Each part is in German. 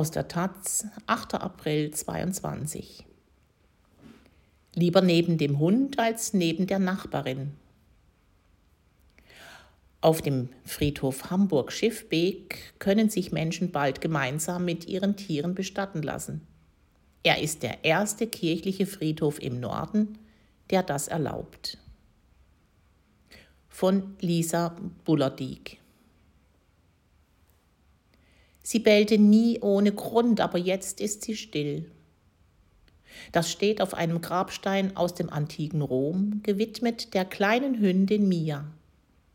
Aus der Taz, 8. April 22. Lieber neben dem Hund als neben der Nachbarin. Auf dem Friedhof Hamburg-Schiffbeek können sich Menschen bald gemeinsam mit ihren Tieren bestatten lassen. Er ist der erste kirchliche Friedhof im Norden, der das erlaubt. Von Lisa Bullerdiek Sie bellte nie ohne Grund, aber jetzt ist sie still. Das steht auf einem Grabstein aus dem antiken Rom, gewidmet der kleinen Hündin Mia.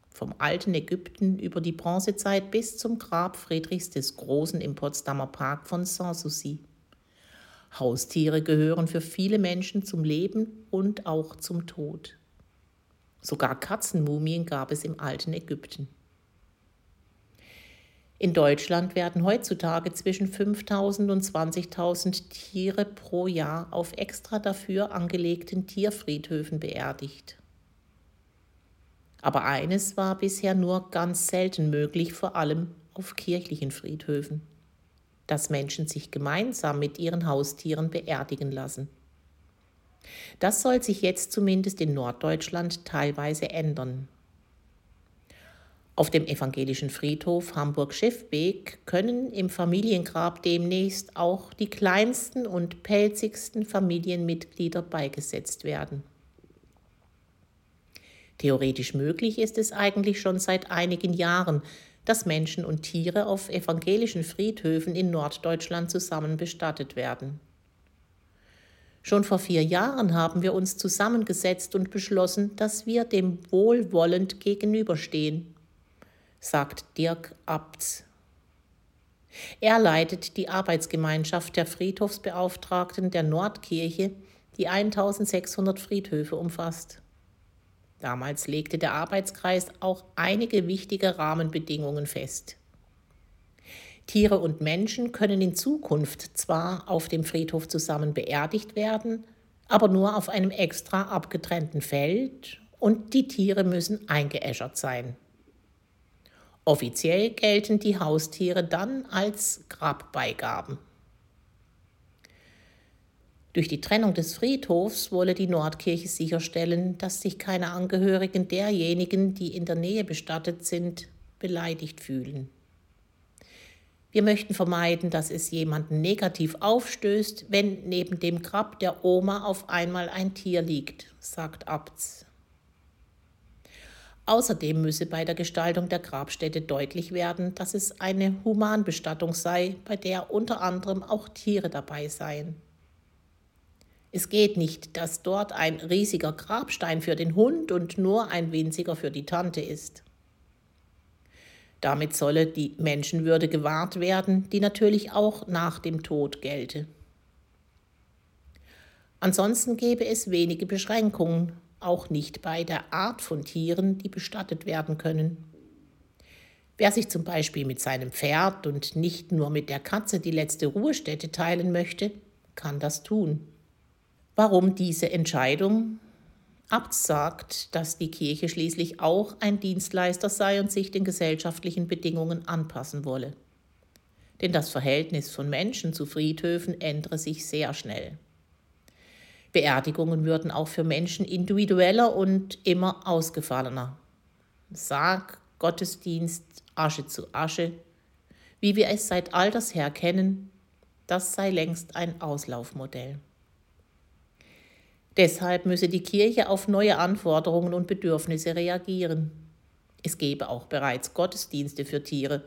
Vom alten Ägypten über die Bronzezeit bis zum Grab Friedrichs des Großen im Potsdamer Park von Sanssouci. Haustiere gehören für viele Menschen zum Leben und auch zum Tod. Sogar Katzenmumien gab es im alten Ägypten. In Deutschland werden heutzutage zwischen 5000 und 20.000 Tiere pro Jahr auf extra dafür angelegten Tierfriedhöfen beerdigt. Aber eines war bisher nur ganz selten möglich, vor allem auf kirchlichen Friedhöfen, dass Menschen sich gemeinsam mit ihren Haustieren beerdigen lassen. Das soll sich jetzt zumindest in Norddeutschland teilweise ändern. Auf dem evangelischen Friedhof Hamburg-Schiffbeek können im Familiengrab demnächst auch die kleinsten und pelzigsten Familienmitglieder beigesetzt werden. Theoretisch möglich ist es eigentlich schon seit einigen Jahren, dass Menschen und Tiere auf evangelischen Friedhöfen in Norddeutschland zusammen bestattet werden. Schon vor vier Jahren haben wir uns zusammengesetzt und beschlossen, dass wir dem wohlwollend gegenüberstehen sagt Dirk Abts. Er leitet die Arbeitsgemeinschaft der Friedhofsbeauftragten der Nordkirche, die 1600 Friedhöfe umfasst. Damals legte der Arbeitskreis auch einige wichtige Rahmenbedingungen fest. Tiere und Menschen können in Zukunft zwar auf dem Friedhof zusammen beerdigt werden, aber nur auf einem extra abgetrennten Feld und die Tiere müssen eingeäschert sein. Offiziell gelten die Haustiere dann als Grabbeigaben. Durch die Trennung des Friedhofs wolle die Nordkirche sicherstellen, dass sich keine Angehörigen derjenigen, die in der Nähe bestattet sind, beleidigt fühlen. Wir möchten vermeiden, dass es jemanden negativ aufstößt, wenn neben dem Grab der Oma auf einmal ein Tier liegt, sagt Abts. Außerdem müsse bei der Gestaltung der Grabstätte deutlich werden, dass es eine Humanbestattung sei, bei der unter anderem auch Tiere dabei seien. Es geht nicht, dass dort ein riesiger Grabstein für den Hund und nur ein winziger für die Tante ist. Damit solle die Menschenwürde gewahrt werden, die natürlich auch nach dem Tod gelte. Ansonsten gäbe es wenige Beschränkungen, auch nicht bei der Art von Tieren, die bestattet werden können. Wer sich zum Beispiel mit seinem Pferd und nicht nur mit der Katze die letzte Ruhestätte teilen möchte, kann das tun. Warum diese Entscheidung? Abt sagt, dass die Kirche schließlich auch ein Dienstleister sei und sich den gesellschaftlichen Bedingungen anpassen wolle. Denn das Verhältnis von Menschen zu Friedhöfen ändere sich sehr schnell. Beerdigungen würden auch für Menschen individueller und immer ausgefallener. Sarg, Gottesdienst, Asche zu Asche, wie wir es seit alters her kennen, das sei längst ein Auslaufmodell. Deshalb müsse die Kirche auf neue Anforderungen und Bedürfnisse reagieren. Es gebe auch bereits Gottesdienste für Tiere,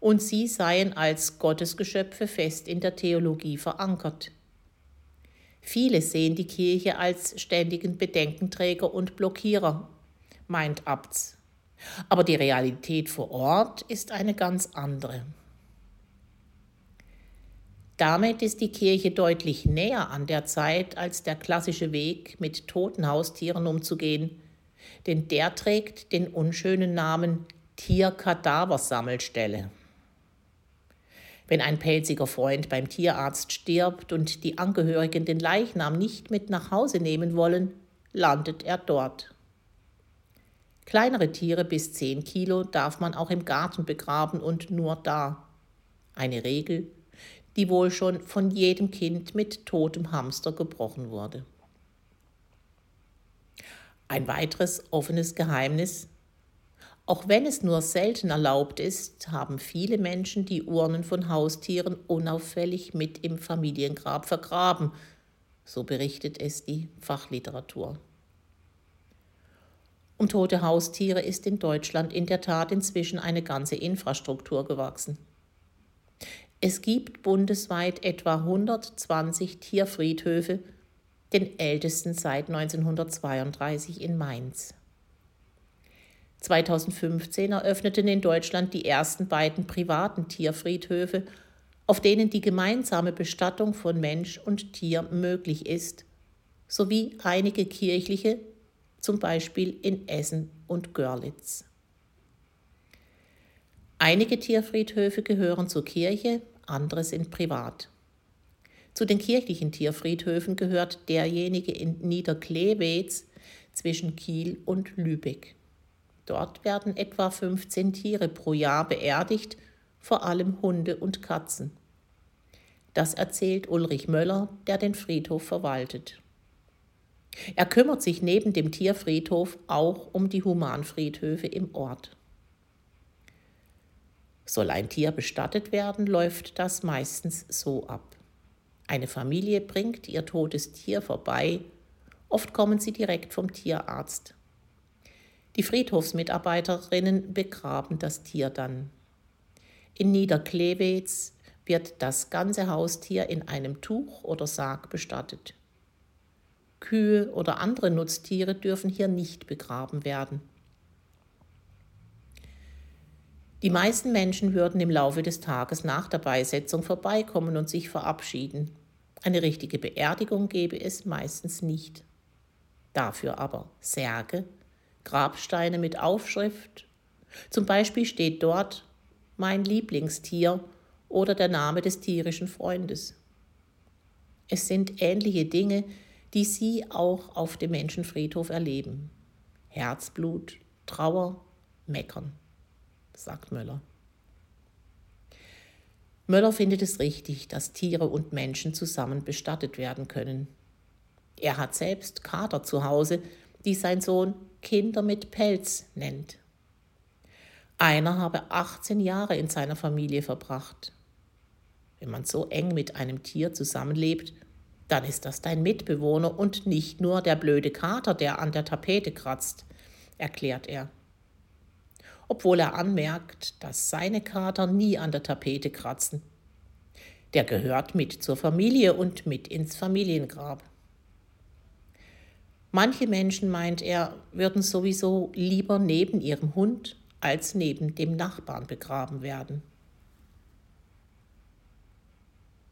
und sie seien als Gottesgeschöpfe fest in der Theologie verankert. Viele sehen die Kirche als ständigen Bedenkenträger und Blockierer, meint Abts. Aber die Realität vor Ort ist eine ganz andere. Damit ist die Kirche deutlich näher an der Zeit als der klassische Weg, mit toten Haustieren umzugehen, denn der trägt den unschönen Namen Tierkadaversammelstelle. Wenn ein pelziger Freund beim Tierarzt stirbt und die Angehörigen den Leichnam nicht mit nach Hause nehmen wollen, landet er dort. Kleinere Tiere bis 10 Kilo darf man auch im Garten begraben und nur da. Eine Regel, die wohl schon von jedem Kind mit totem Hamster gebrochen wurde. Ein weiteres offenes Geheimnis. Auch wenn es nur selten erlaubt ist, haben viele Menschen die Urnen von Haustieren unauffällig mit im Familiengrab vergraben, so berichtet es die Fachliteratur. Um tote Haustiere ist in Deutschland in der Tat inzwischen eine ganze Infrastruktur gewachsen. Es gibt bundesweit etwa 120 Tierfriedhöfe, den ältesten seit 1932 in Mainz. 2015 eröffneten in Deutschland die ersten beiden privaten Tierfriedhöfe, auf denen die gemeinsame Bestattung von Mensch und Tier möglich ist, sowie einige kirchliche zum Beispiel in Essen und Görlitz. Einige Tierfriedhöfe gehören zur Kirche, andere sind privat. Zu den kirchlichen Tierfriedhöfen gehört derjenige in Niederklewitz zwischen Kiel und Lübeck. Dort werden etwa 15 Tiere pro Jahr beerdigt, vor allem Hunde und Katzen. Das erzählt Ulrich Möller, der den Friedhof verwaltet. Er kümmert sich neben dem Tierfriedhof auch um die Humanfriedhöfe im Ort. Soll ein Tier bestattet werden, läuft das meistens so ab. Eine Familie bringt ihr totes Tier vorbei, oft kommen sie direkt vom Tierarzt. Die Friedhofsmitarbeiterinnen begraben das Tier dann. In Niederklewitz wird das ganze Haustier in einem Tuch oder Sarg bestattet. Kühe oder andere Nutztiere dürfen hier nicht begraben werden. Die meisten Menschen würden im Laufe des Tages nach der Beisetzung vorbeikommen und sich verabschieden. Eine richtige Beerdigung gäbe es meistens nicht. Dafür aber Särge, Grabsteine mit Aufschrift. Zum Beispiel steht dort mein Lieblingstier oder der Name des tierischen Freundes. Es sind ähnliche Dinge, die Sie auch auf dem Menschenfriedhof erleben. Herzblut, Trauer, Meckern, sagt Möller. Möller findet es richtig, dass Tiere und Menschen zusammen bestattet werden können. Er hat selbst Kater zu Hause, die sein Sohn Kinder mit Pelz nennt. Einer habe 18 Jahre in seiner Familie verbracht. Wenn man so eng mit einem Tier zusammenlebt, dann ist das dein Mitbewohner und nicht nur der blöde Kater, der an der Tapete kratzt, erklärt er. Obwohl er anmerkt, dass seine Kater nie an der Tapete kratzen. Der gehört mit zur Familie und mit ins Familiengrab. Manche Menschen, meint er, würden sowieso lieber neben ihrem Hund als neben dem Nachbarn begraben werden.